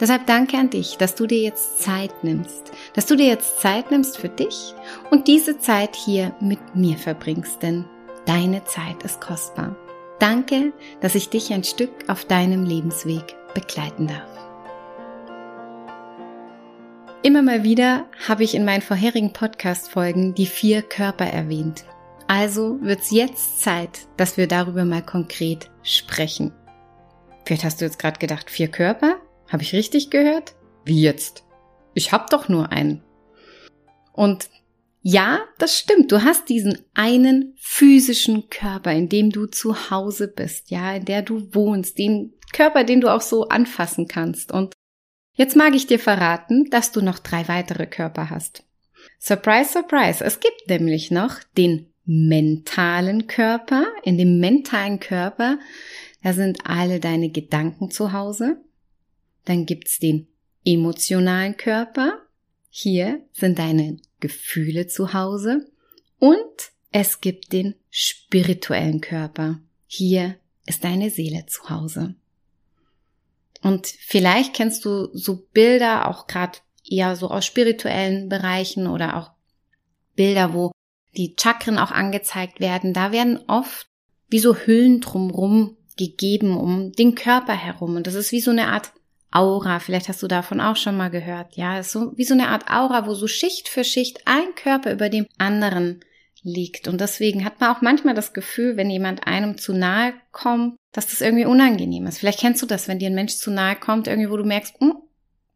Deshalb danke an dich, dass du dir jetzt Zeit nimmst, dass du dir jetzt Zeit nimmst für dich und diese Zeit hier mit mir verbringst, denn deine Zeit ist kostbar. Danke, dass ich dich ein Stück auf deinem Lebensweg begleiten darf. Immer mal wieder habe ich in meinen vorherigen Podcast-Folgen die vier Körper erwähnt. Also wird es jetzt Zeit, dass wir darüber mal konkret sprechen. Vielleicht hast du jetzt gerade gedacht, vier Körper? Habe ich richtig gehört? Wie jetzt? Ich hab doch nur einen. Und ja, das stimmt. Du hast diesen einen physischen Körper, in dem du zu Hause bist, ja, in der du wohnst, den Körper, den du auch so anfassen kannst. Und jetzt mag ich dir verraten, dass du noch drei weitere Körper hast. Surprise, surprise. Es gibt nämlich noch den mentalen Körper. In dem mentalen Körper, da sind alle deine Gedanken zu Hause. Dann gibt's den emotionalen Körper. Hier sind deine Gefühle zu Hause. Und es gibt den spirituellen Körper. Hier ist deine Seele zu Hause. Und vielleicht kennst du so Bilder auch gerade eher so aus spirituellen Bereichen oder auch Bilder, wo die Chakren auch angezeigt werden. Da werden oft wie so Hüllen drumrum gegeben um den Körper herum. Und das ist wie so eine Art Aura. Vielleicht hast du davon auch schon mal gehört. Ja, ist so wie so eine Art Aura, wo so Schicht für Schicht ein Körper über dem anderen liegt. Und deswegen hat man auch manchmal das Gefühl, wenn jemand einem zu nahe kommt, dass das irgendwie unangenehm ist. Vielleicht kennst du das, wenn dir ein Mensch zu nahe kommt, irgendwie, wo du merkst, hm,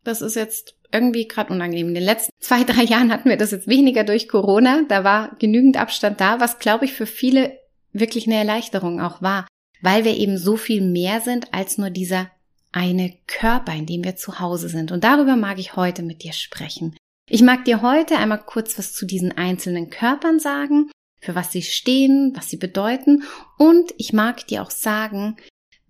das ist jetzt irgendwie gerade unangenehm. In den letzten zwei, drei Jahren hatten wir das jetzt weniger durch Corona. Da war genügend Abstand da, was, glaube ich, für viele wirklich eine Erleichterung auch war, weil wir eben so viel mehr sind als nur dieser eine Körper, in dem wir zu Hause sind. Und darüber mag ich heute mit dir sprechen. Ich mag dir heute einmal kurz was zu diesen einzelnen Körpern sagen, für was sie stehen, was sie bedeuten. Und ich mag dir auch sagen,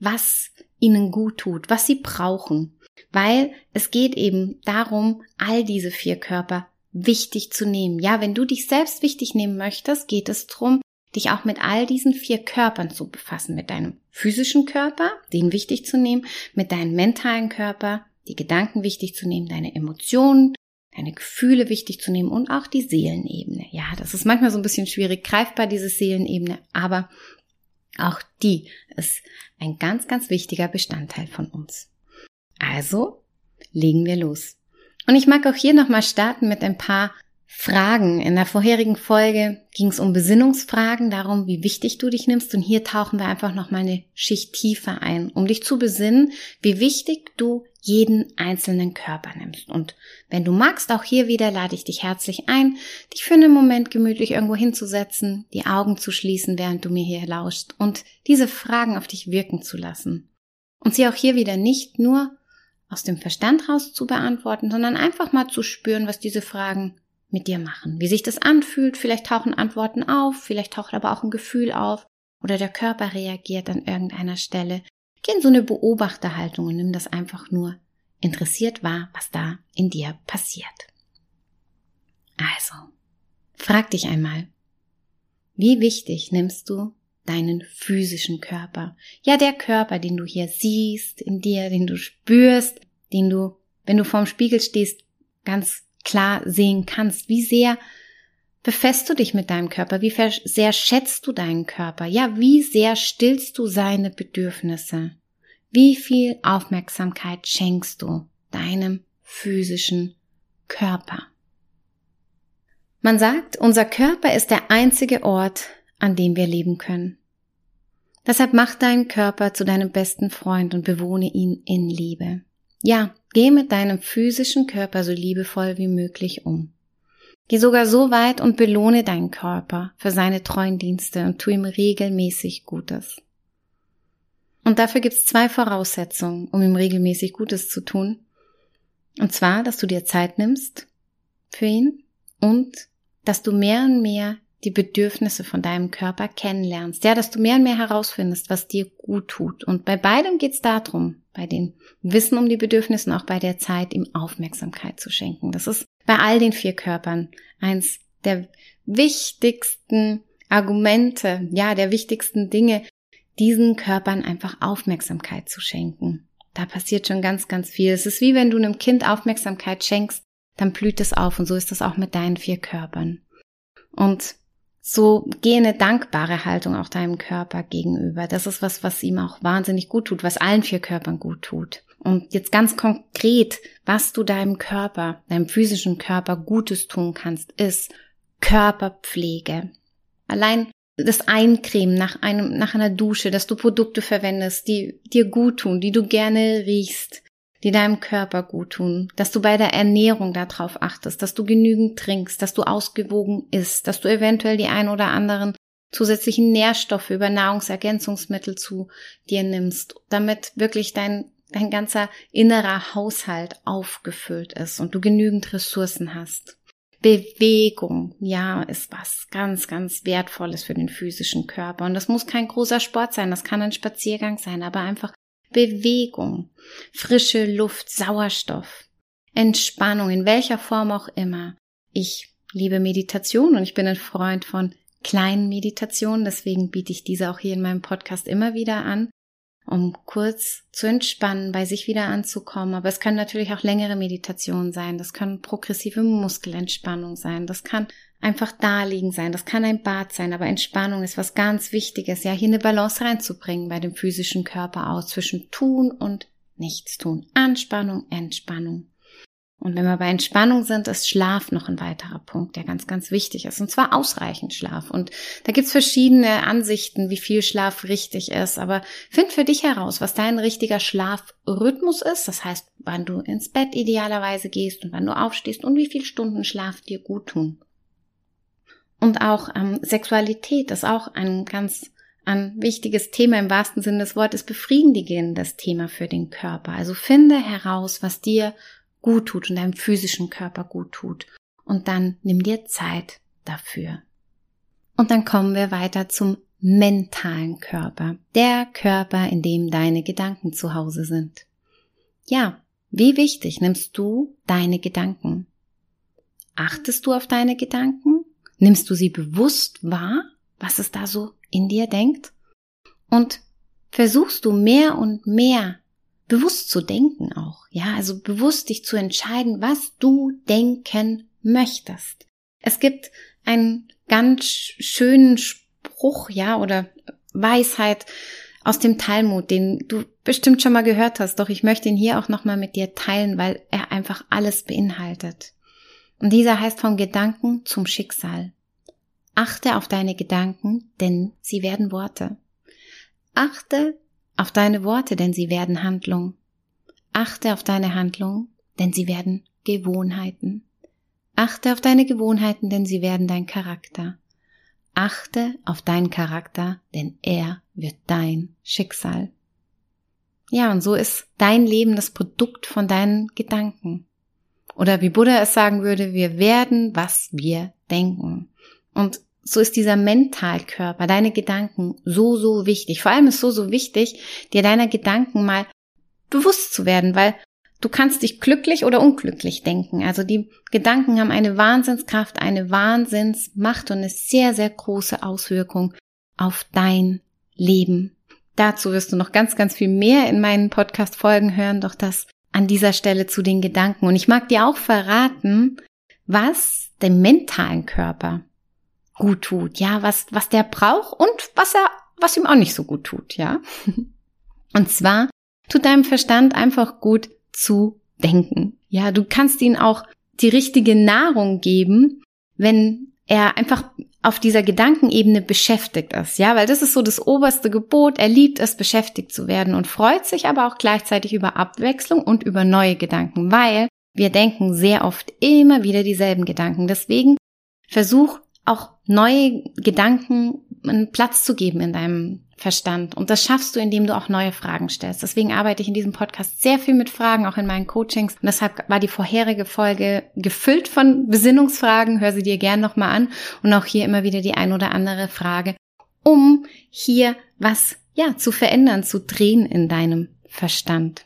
was ihnen gut tut, was sie brauchen. Weil es geht eben darum, all diese vier Körper wichtig zu nehmen. Ja, wenn du dich selbst wichtig nehmen möchtest, geht es darum, dich auch mit all diesen vier Körpern zu befassen, mit deinem physischen Körper, den wichtig zu nehmen, mit deinem mentalen Körper, die Gedanken wichtig zu nehmen, deine Emotionen, deine Gefühle wichtig zu nehmen und auch die Seelenebene. Ja, das ist manchmal so ein bisschen schwierig greifbar, diese Seelenebene, aber auch die ist ein ganz, ganz wichtiger Bestandteil von uns. Also legen wir los. Und ich mag auch hier nochmal starten mit ein paar Fragen. In der vorherigen Folge ging es um Besinnungsfragen, darum, wie wichtig du dich nimmst. Und hier tauchen wir einfach noch mal eine Schicht tiefer ein, um dich zu besinnen, wie wichtig du jeden einzelnen Körper nimmst. Und wenn du magst, auch hier wieder lade ich dich herzlich ein, dich für einen Moment gemütlich irgendwo hinzusetzen, die Augen zu schließen, während du mir hier lauschst und diese Fragen auf dich wirken zu lassen. Und sie auch hier wieder nicht nur aus dem Verstand raus zu beantworten, sondern einfach mal zu spüren, was diese Fragen mit dir machen. Wie sich das anfühlt, vielleicht tauchen Antworten auf, vielleicht taucht aber auch ein Gefühl auf oder der Körper reagiert an irgendeiner Stelle. Geh in so eine Beobachterhaltung und nimm das einfach nur interessiert wahr, was da in dir passiert. Also, frag dich einmal, wie wichtig nimmst du deinen physischen Körper? Ja, der Körper, den du hier siehst, in dir, den du spürst, den du, wenn du vorm Spiegel stehst, ganz klar sehen kannst. Wie sehr befässt du dich mit deinem Körper? Wie sehr schätzt du deinen Körper? Ja, wie sehr stillst du seine Bedürfnisse? Wie viel Aufmerksamkeit schenkst du deinem physischen Körper? Man sagt, unser Körper ist der einzige Ort, an dem wir leben können. Deshalb mach deinen Körper zu deinem besten Freund und bewohne ihn in Liebe. Ja, geh mit deinem physischen Körper so liebevoll wie möglich um. Geh sogar so weit und belohne deinen Körper für seine treuen Dienste und tu ihm regelmäßig Gutes. Und dafür gibt's zwei Voraussetzungen, um ihm regelmäßig Gutes zu tun. Und zwar, dass du dir Zeit nimmst für ihn und dass du mehr und mehr die Bedürfnisse von deinem Körper kennenlernst. Ja, dass du mehr und mehr herausfindest, was dir gut tut. Und bei beidem geht es darum, bei den Wissen um die Bedürfnisse und auch bei der Zeit, ihm Aufmerksamkeit zu schenken. Das ist bei all den vier Körpern eins der wichtigsten Argumente, ja, der wichtigsten Dinge, diesen Körpern einfach Aufmerksamkeit zu schenken. Da passiert schon ganz, ganz viel. Es ist wie wenn du einem Kind Aufmerksamkeit schenkst, dann blüht es auf und so ist das auch mit deinen vier Körpern. Und so geh eine dankbare Haltung auch deinem Körper gegenüber. Das ist was, was ihm auch wahnsinnig gut tut, was allen vier Körpern gut tut. Und jetzt ganz konkret, was du deinem Körper, deinem physischen Körper Gutes tun kannst, ist Körperpflege. Allein das Eincremen nach einem, nach einer Dusche, dass du Produkte verwendest, die dir gut tun, die du gerne riechst, die deinem Körper gut tun, dass du bei der Ernährung darauf achtest, dass du genügend trinkst, dass du ausgewogen isst, dass du eventuell die ein oder anderen zusätzlichen Nährstoffe über Nahrungsergänzungsmittel zu dir nimmst, damit wirklich dein, dein ganzer innerer Haushalt aufgefüllt ist und du genügend Ressourcen hast. Bewegung, ja, ist was ganz, ganz Wertvolles für den physischen Körper. Und das muss kein großer Sport sein, das kann ein Spaziergang sein, aber einfach Bewegung, frische Luft, Sauerstoff, Entspannung, in welcher Form auch immer. Ich liebe Meditation und ich bin ein Freund von kleinen Meditationen, deswegen biete ich diese auch hier in meinem Podcast immer wieder an, um kurz zu entspannen, bei sich wieder anzukommen. Aber es können natürlich auch längere Meditationen sein, das können progressive Muskelentspannung sein, das kann einfach da liegen sein. Das kann ein Bad sein, aber Entspannung ist was ganz Wichtiges, ja, hier eine Balance reinzubringen bei dem physischen Körper aus zwischen tun und nichts tun. Anspannung, Entspannung. Und wenn wir bei Entspannung sind, ist Schlaf noch ein weiterer Punkt, der ganz, ganz wichtig ist. Und zwar ausreichend Schlaf. Und da gibt's verschiedene Ansichten, wie viel Schlaf richtig ist. Aber find für dich heraus, was dein richtiger Schlafrhythmus ist. Das heißt, wann du ins Bett idealerweise gehst und wann du aufstehst und wie viel Stunden Schlaf dir gut tun. Und auch ähm, Sexualität ist auch ein ganz ein wichtiges Thema im wahrsten Sinne des Wortes, befriedigendes Thema für den Körper. Also finde heraus, was dir gut tut und deinem physischen Körper gut tut. Und dann nimm dir Zeit dafür. Und dann kommen wir weiter zum mentalen Körper. Der Körper, in dem deine Gedanken zu Hause sind. Ja, wie wichtig nimmst du deine Gedanken? Achtest du auf deine Gedanken? Nimmst du sie bewusst wahr, was es da so in dir denkt? Und versuchst du mehr und mehr bewusst zu denken auch, ja, also bewusst dich zu entscheiden, was du denken möchtest. Es gibt einen ganz schönen Spruch, ja, oder Weisheit aus dem Talmud, den du bestimmt schon mal gehört hast, doch ich möchte ihn hier auch nochmal mit dir teilen, weil er einfach alles beinhaltet. Und dieser heißt vom Gedanken zum Schicksal. Achte auf deine Gedanken, denn sie werden Worte. Achte auf deine Worte, denn sie werden Handlung. Achte auf deine Handlung, denn sie werden Gewohnheiten. Achte auf deine Gewohnheiten, denn sie werden dein Charakter. Achte auf deinen Charakter, denn er wird dein Schicksal. Ja, und so ist dein Leben das Produkt von deinen Gedanken. Oder wie Buddha es sagen würde, wir werden, was wir denken. Und so ist dieser Mentalkörper, deine Gedanken so, so wichtig. Vor allem ist so, so wichtig, dir deiner Gedanken mal bewusst zu werden, weil du kannst dich glücklich oder unglücklich denken. Also die Gedanken haben eine Wahnsinnskraft, eine Wahnsinnsmacht und eine sehr, sehr große Auswirkung auf dein Leben. Dazu wirst du noch ganz, ganz viel mehr in meinen Podcast-Folgen hören, doch das an dieser Stelle zu den Gedanken. Und ich mag dir auch verraten, was dem mentalen Körper gut tut, ja, was, was der braucht und was er, was ihm auch nicht so gut tut, ja. Und zwar tut deinem Verstand einfach gut zu denken. Ja, du kannst ihn auch die richtige Nahrung geben, wenn er einfach auf dieser Gedankenebene beschäftigt ist, ja, weil das ist so das oberste Gebot. Er liebt es, beschäftigt zu werden und freut sich aber auch gleichzeitig über Abwechslung und über neue Gedanken, weil wir denken sehr oft immer wieder dieselben Gedanken. Deswegen versuch auch neue Gedanken einen Platz zu geben in deinem Verstand. Und das schaffst du, indem du auch neue Fragen stellst. Deswegen arbeite ich in diesem Podcast sehr viel mit Fragen, auch in meinen Coachings. Und deshalb war die vorherige Folge gefüllt von Besinnungsfragen. Hör sie dir gern nochmal an. Und auch hier immer wieder die ein oder andere Frage, um hier was, ja, zu verändern, zu drehen in deinem Verstand.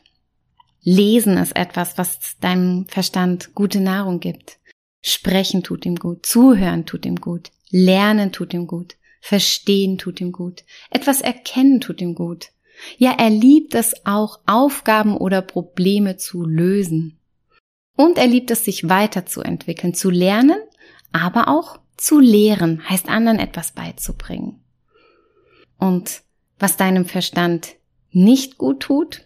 Lesen ist etwas, was deinem Verstand gute Nahrung gibt. Sprechen tut ihm gut. Zuhören tut ihm gut. Lernen tut ihm gut. Verstehen tut ihm gut. Etwas erkennen tut ihm gut. Ja, er liebt es auch, Aufgaben oder Probleme zu lösen. Und er liebt es, sich weiterzuentwickeln, zu lernen, aber auch zu lehren, heißt anderen etwas beizubringen. Und was deinem Verstand nicht gut tut,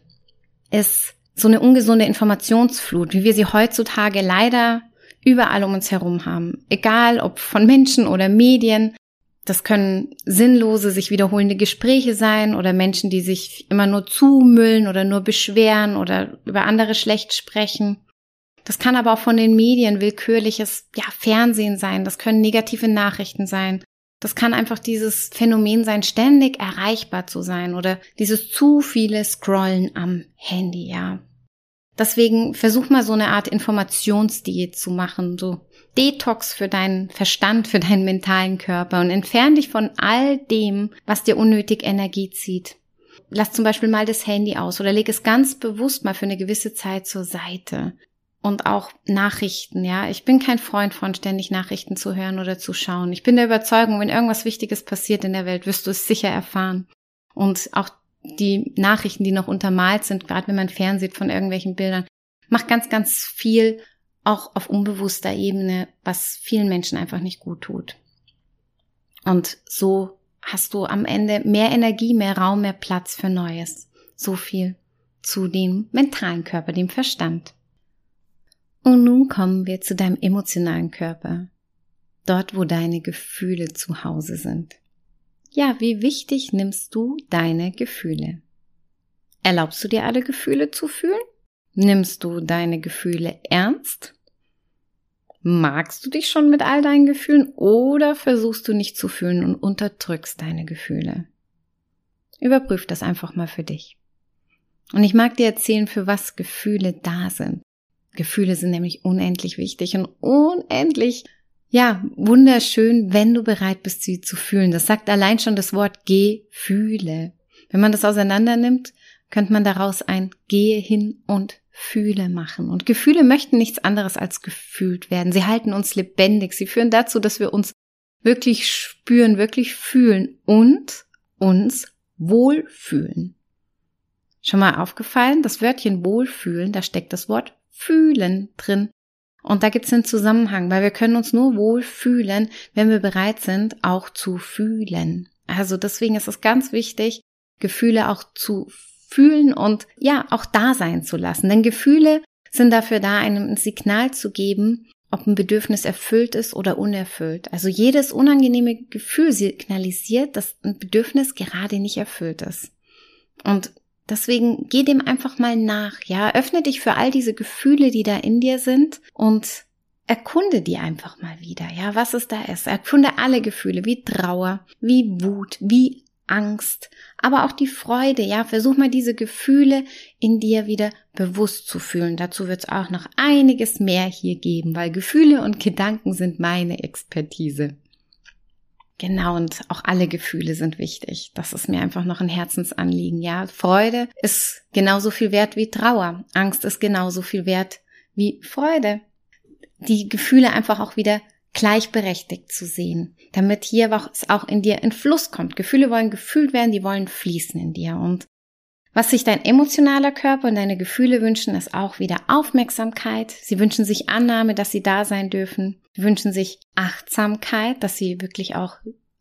ist so eine ungesunde Informationsflut, wie wir sie heutzutage leider überall um uns herum haben. Egal ob von Menschen oder Medien, das können sinnlose, sich wiederholende Gespräche sein oder Menschen, die sich immer nur zumüllen oder nur beschweren oder über andere schlecht sprechen. Das kann aber auch von den Medien willkürliches, ja, Fernsehen sein. Das können negative Nachrichten sein. Das kann einfach dieses Phänomen sein, ständig erreichbar zu sein oder dieses zu viele Scrollen am Handy, ja. Deswegen versuch mal so eine Art Informationsdiät zu machen, so Detox für deinen Verstand, für deinen mentalen Körper und entfern dich von all dem, was dir unnötig Energie zieht. Lass zum Beispiel mal das Handy aus oder leg es ganz bewusst mal für eine gewisse Zeit zur Seite. Und auch Nachrichten, ja. Ich bin kein Freund von ständig Nachrichten zu hören oder zu schauen. Ich bin der Überzeugung, wenn irgendwas Wichtiges passiert in der Welt, wirst du es sicher erfahren. Und auch die Nachrichten, die noch untermalt sind, gerade wenn man fernsieht von irgendwelchen Bildern, macht ganz, ganz viel auch auf unbewusster Ebene, was vielen Menschen einfach nicht gut tut. Und so hast du am Ende mehr Energie, mehr Raum, mehr Platz für Neues. So viel zu dem mentalen Körper, dem Verstand. Und nun kommen wir zu deinem emotionalen Körper. Dort, wo deine Gefühle zu Hause sind. Ja, wie wichtig nimmst du deine Gefühle? Erlaubst du dir alle Gefühle zu fühlen? Nimmst du deine Gefühle ernst? Magst du dich schon mit all deinen Gefühlen oder versuchst du nicht zu fühlen und unterdrückst deine Gefühle? Überprüf das einfach mal für dich. Und ich mag dir erzählen, für was Gefühle da sind. Gefühle sind nämlich unendlich wichtig und unendlich, ja, wunderschön, wenn du bereit bist, sie zu fühlen. Das sagt allein schon das Wort Gefühle. Wenn man das auseinander nimmt, könnte man daraus ein Gehe hin und Fühle machen. Und Gefühle möchten nichts anderes als gefühlt werden. Sie halten uns lebendig. Sie führen dazu, dass wir uns wirklich spüren, wirklich fühlen und uns wohlfühlen. Schon mal aufgefallen? Das Wörtchen wohlfühlen, da steckt das Wort fühlen drin. Und da gibt es einen Zusammenhang, weil wir können uns nur wohlfühlen, wenn wir bereit sind, auch zu fühlen. Also deswegen ist es ganz wichtig, Gefühle auch zu fühlen und ja, auch da sein zu lassen. Denn Gefühle sind dafür da, einem ein Signal zu geben, ob ein Bedürfnis erfüllt ist oder unerfüllt. Also jedes unangenehme Gefühl signalisiert, dass ein Bedürfnis gerade nicht erfüllt ist. Und deswegen geh dem einfach mal nach, ja, öffne dich für all diese Gefühle, die da in dir sind und erkunde die einfach mal wieder, ja, was es da ist. Erkunde alle Gefühle, wie Trauer, wie Wut, wie Angst, aber auch die Freude, ja, versuch mal diese Gefühle in dir wieder bewusst zu fühlen. Dazu wird es auch noch einiges mehr hier geben, weil Gefühle und Gedanken sind meine Expertise. Genau, und auch alle Gefühle sind wichtig. Das ist mir einfach noch ein Herzensanliegen, ja. Freude ist genauso viel wert wie Trauer. Angst ist genauso viel wert wie Freude. Die Gefühle einfach auch wieder gleichberechtigt zu sehen, damit hier es auch in dir in Fluss kommt. Gefühle wollen gefühlt werden, die wollen fließen in dir. Und was sich dein emotionaler Körper und deine Gefühle wünschen, ist auch wieder Aufmerksamkeit. Sie wünschen sich Annahme, dass sie da sein dürfen. Sie wünschen sich Achtsamkeit, dass sie wirklich auch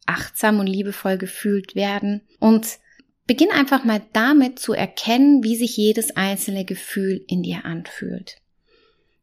achtsam und liebevoll gefühlt werden. Und beginn einfach mal damit zu erkennen, wie sich jedes einzelne Gefühl in dir anfühlt.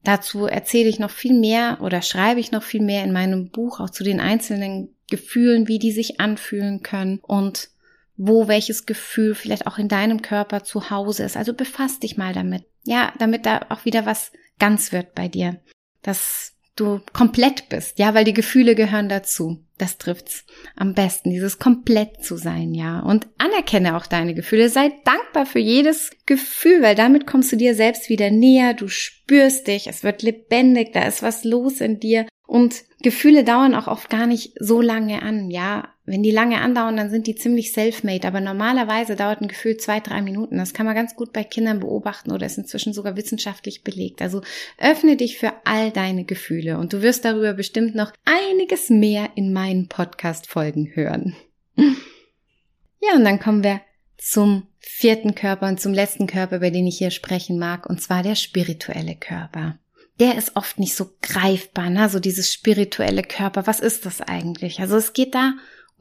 Dazu erzähle ich noch viel mehr oder schreibe ich noch viel mehr in meinem Buch auch zu den einzelnen Gefühlen, wie die sich anfühlen können und wo welches Gefühl vielleicht auch in deinem Körper zu Hause ist. Also befasst dich mal damit. Ja, damit da auch wieder was ganz wird bei dir. Dass du komplett bist, ja, weil die Gefühle gehören dazu. Das trifft's am besten, dieses komplett zu sein, ja. Und anerkenne auch deine Gefühle. Sei dankbar für jedes Gefühl, weil damit kommst du dir selbst wieder näher. Du spürst dich, es wird lebendig, da ist was los in dir. Und Gefühle dauern auch oft gar nicht so lange an, ja. Wenn die lange andauern, dann sind die ziemlich self-made. Aber normalerweise dauert ein Gefühl zwei, drei Minuten. Das kann man ganz gut bei Kindern beobachten oder ist inzwischen sogar wissenschaftlich belegt. Also öffne dich für all deine Gefühle und du wirst darüber bestimmt noch einiges mehr in meinen Podcast-Folgen hören. Ja, und dann kommen wir zum vierten Körper und zum letzten Körper, über den ich hier sprechen mag, und zwar der spirituelle Körper der ist oft nicht so greifbar, ne? so dieses spirituelle Körper. Was ist das eigentlich? Also es geht da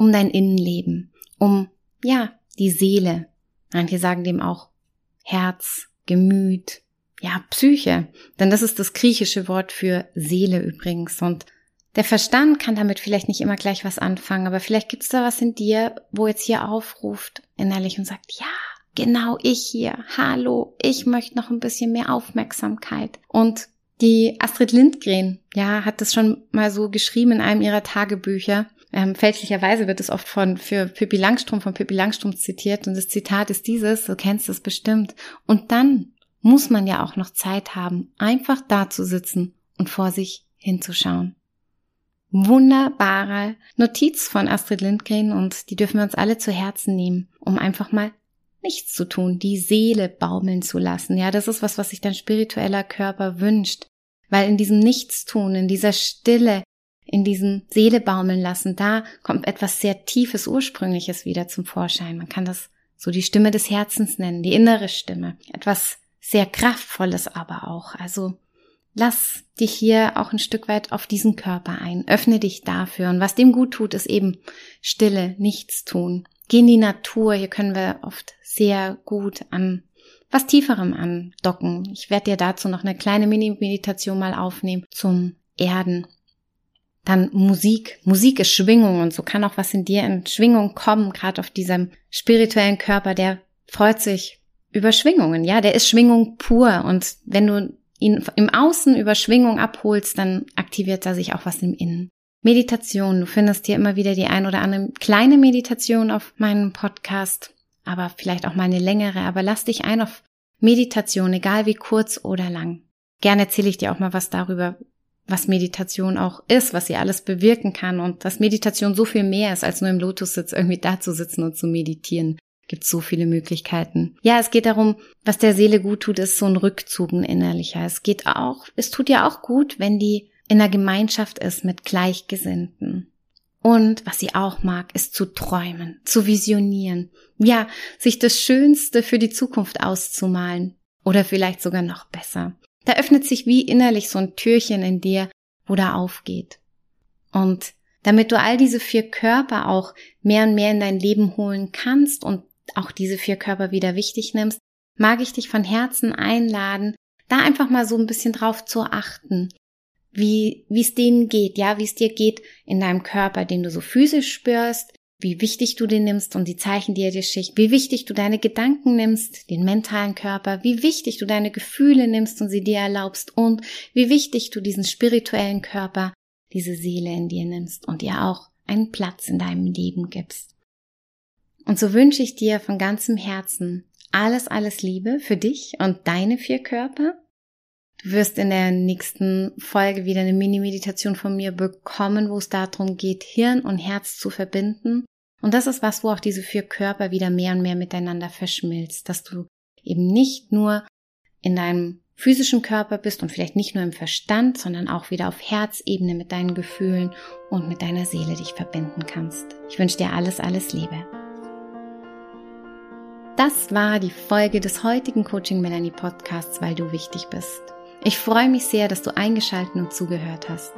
um dein Innenleben, um, ja, die Seele. Manche sagen dem auch Herz, Gemüt, ja, Psyche. Denn das ist das griechische Wort für Seele übrigens. Und der Verstand kann damit vielleicht nicht immer gleich was anfangen, aber vielleicht gibt es da was in dir, wo jetzt hier aufruft innerlich und sagt, ja, genau ich hier, hallo, ich möchte noch ein bisschen mehr Aufmerksamkeit. Und die Astrid Lindgren, ja, hat das schon mal so geschrieben in einem ihrer Tagebücher. Ähm, fälschlicherweise wird es oft von für Pippi Langstrumpf von Pippi Langstrumpf zitiert und das Zitat ist dieses, du kennst es bestimmt. Und dann muss man ja auch noch Zeit haben, einfach da zu sitzen und vor sich hinzuschauen. Wunderbare Notiz von Astrid Lindgren und die dürfen wir uns alle zu Herzen nehmen, um einfach mal nichts zu tun, die Seele baumeln zu lassen. Ja, das ist was, was sich dein spiritueller Körper wünscht. Weil in diesem Nichtstun, in dieser Stille, in diesem Seele baumeln lassen, da kommt etwas sehr Tiefes, Ursprüngliches wieder zum Vorschein. Man kann das so die Stimme des Herzens nennen, die innere Stimme. Etwas sehr Kraftvolles aber auch. Also lass dich hier auch ein Stück weit auf diesen Körper ein. Öffne dich dafür. Und was dem gut tut, ist eben Stille, nichts tun. Geh in die Natur. Hier können wir oft sehr gut an was tieferem andocken. Ich werde dir dazu noch eine kleine Mini-Meditation mal aufnehmen zum Erden. Dann Musik. Musik ist Schwingung und so kann auch was in dir in Schwingung kommen, gerade auf diesem spirituellen Körper, der freut sich über Schwingungen. Ja, der ist Schwingung pur und wenn du ihn im Außen über Schwingung abholst, dann aktiviert da sich auch was im Innen. Meditation. Du findest hier immer wieder die ein oder andere kleine Meditation auf meinem Podcast aber vielleicht auch mal eine längere, aber lass dich ein auf Meditation, egal wie kurz oder lang. Gerne erzähle ich dir auch mal was darüber, was Meditation auch ist, was sie alles bewirken kann und dass Meditation so viel mehr ist, als nur im Lotussitz irgendwie da zu sitzen und zu meditieren. Gibt so viele Möglichkeiten. Ja, es geht darum, was der Seele gut tut, ist so ein Rückzug, ein innerlicher. Es geht auch, es tut ja auch gut, wenn die in einer Gemeinschaft ist mit Gleichgesinnten. Und was sie auch mag, ist zu träumen, zu visionieren. Ja, sich das Schönste für die Zukunft auszumalen. Oder vielleicht sogar noch besser. Da öffnet sich wie innerlich so ein Türchen in dir, wo da aufgeht. Und damit du all diese vier Körper auch mehr und mehr in dein Leben holen kannst und auch diese vier Körper wieder wichtig nimmst, mag ich dich von Herzen einladen, da einfach mal so ein bisschen drauf zu achten, wie wie es denen geht, ja, wie es dir geht in deinem Körper, den du so physisch spürst, wie wichtig du den nimmst und die Zeichen, die er dir schickt, wie wichtig du deine Gedanken nimmst, den mentalen Körper, wie wichtig du deine Gefühle nimmst und sie dir erlaubst und wie wichtig du diesen spirituellen Körper, diese Seele in dir nimmst und ihr auch einen Platz in deinem Leben gibst. Und so wünsche ich dir von ganzem Herzen alles, alles Liebe für dich und deine vier Körper Du wirst in der nächsten Folge wieder eine Mini-Meditation von mir bekommen, wo es darum geht, Hirn und Herz zu verbinden. Und das ist was, wo auch diese vier Körper wieder mehr und mehr miteinander verschmilzt, dass du eben nicht nur in deinem physischen Körper bist und vielleicht nicht nur im Verstand, sondern auch wieder auf Herzebene mit deinen Gefühlen und mit deiner Seele dich verbinden kannst. Ich wünsche dir alles, alles Liebe. Das war die Folge des heutigen Coaching Melanie Podcasts, weil du wichtig bist. Ich freue mich sehr, dass du eingeschaltet und zugehört hast.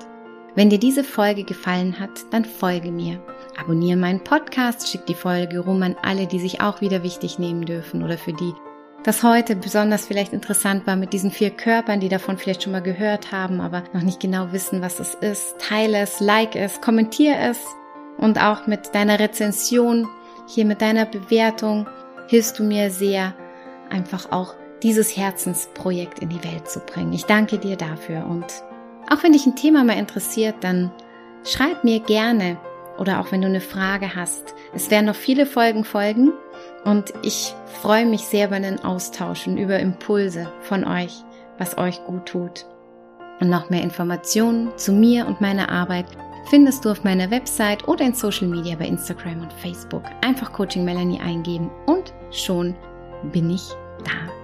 Wenn dir diese Folge gefallen hat, dann folge mir. Abonniere meinen Podcast, schick die Folge rum an alle, die sich auch wieder wichtig nehmen dürfen oder für die das heute besonders vielleicht interessant war mit diesen vier Körpern, die davon vielleicht schon mal gehört haben, aber noch nicht genau wissen, was es ist. Teile es, like es, kommentiere es und auch mit deiner Rezension, hier mit deiner Bewertung hilfst du mir sehr, einfach auch dieses Herzensprojekt in die Welt zu bringen. Ich danke dir dafür und Auch wenn dich ein Thema mal interessiert, dann schreib mir gerne oder auch wenn du eine Frage hast. Es werden noch viele Folgen folgen und ich freue mich sehr über den Austausch und über Impulse von euch, was euch gut tut. Und noch mehr Informationen zu mir und meiner Arbeit findest du auf meiner Website oder in Social Media bei Instagram und Facebook. Einfach Coaching Melanie eingeben und schon bin ich da.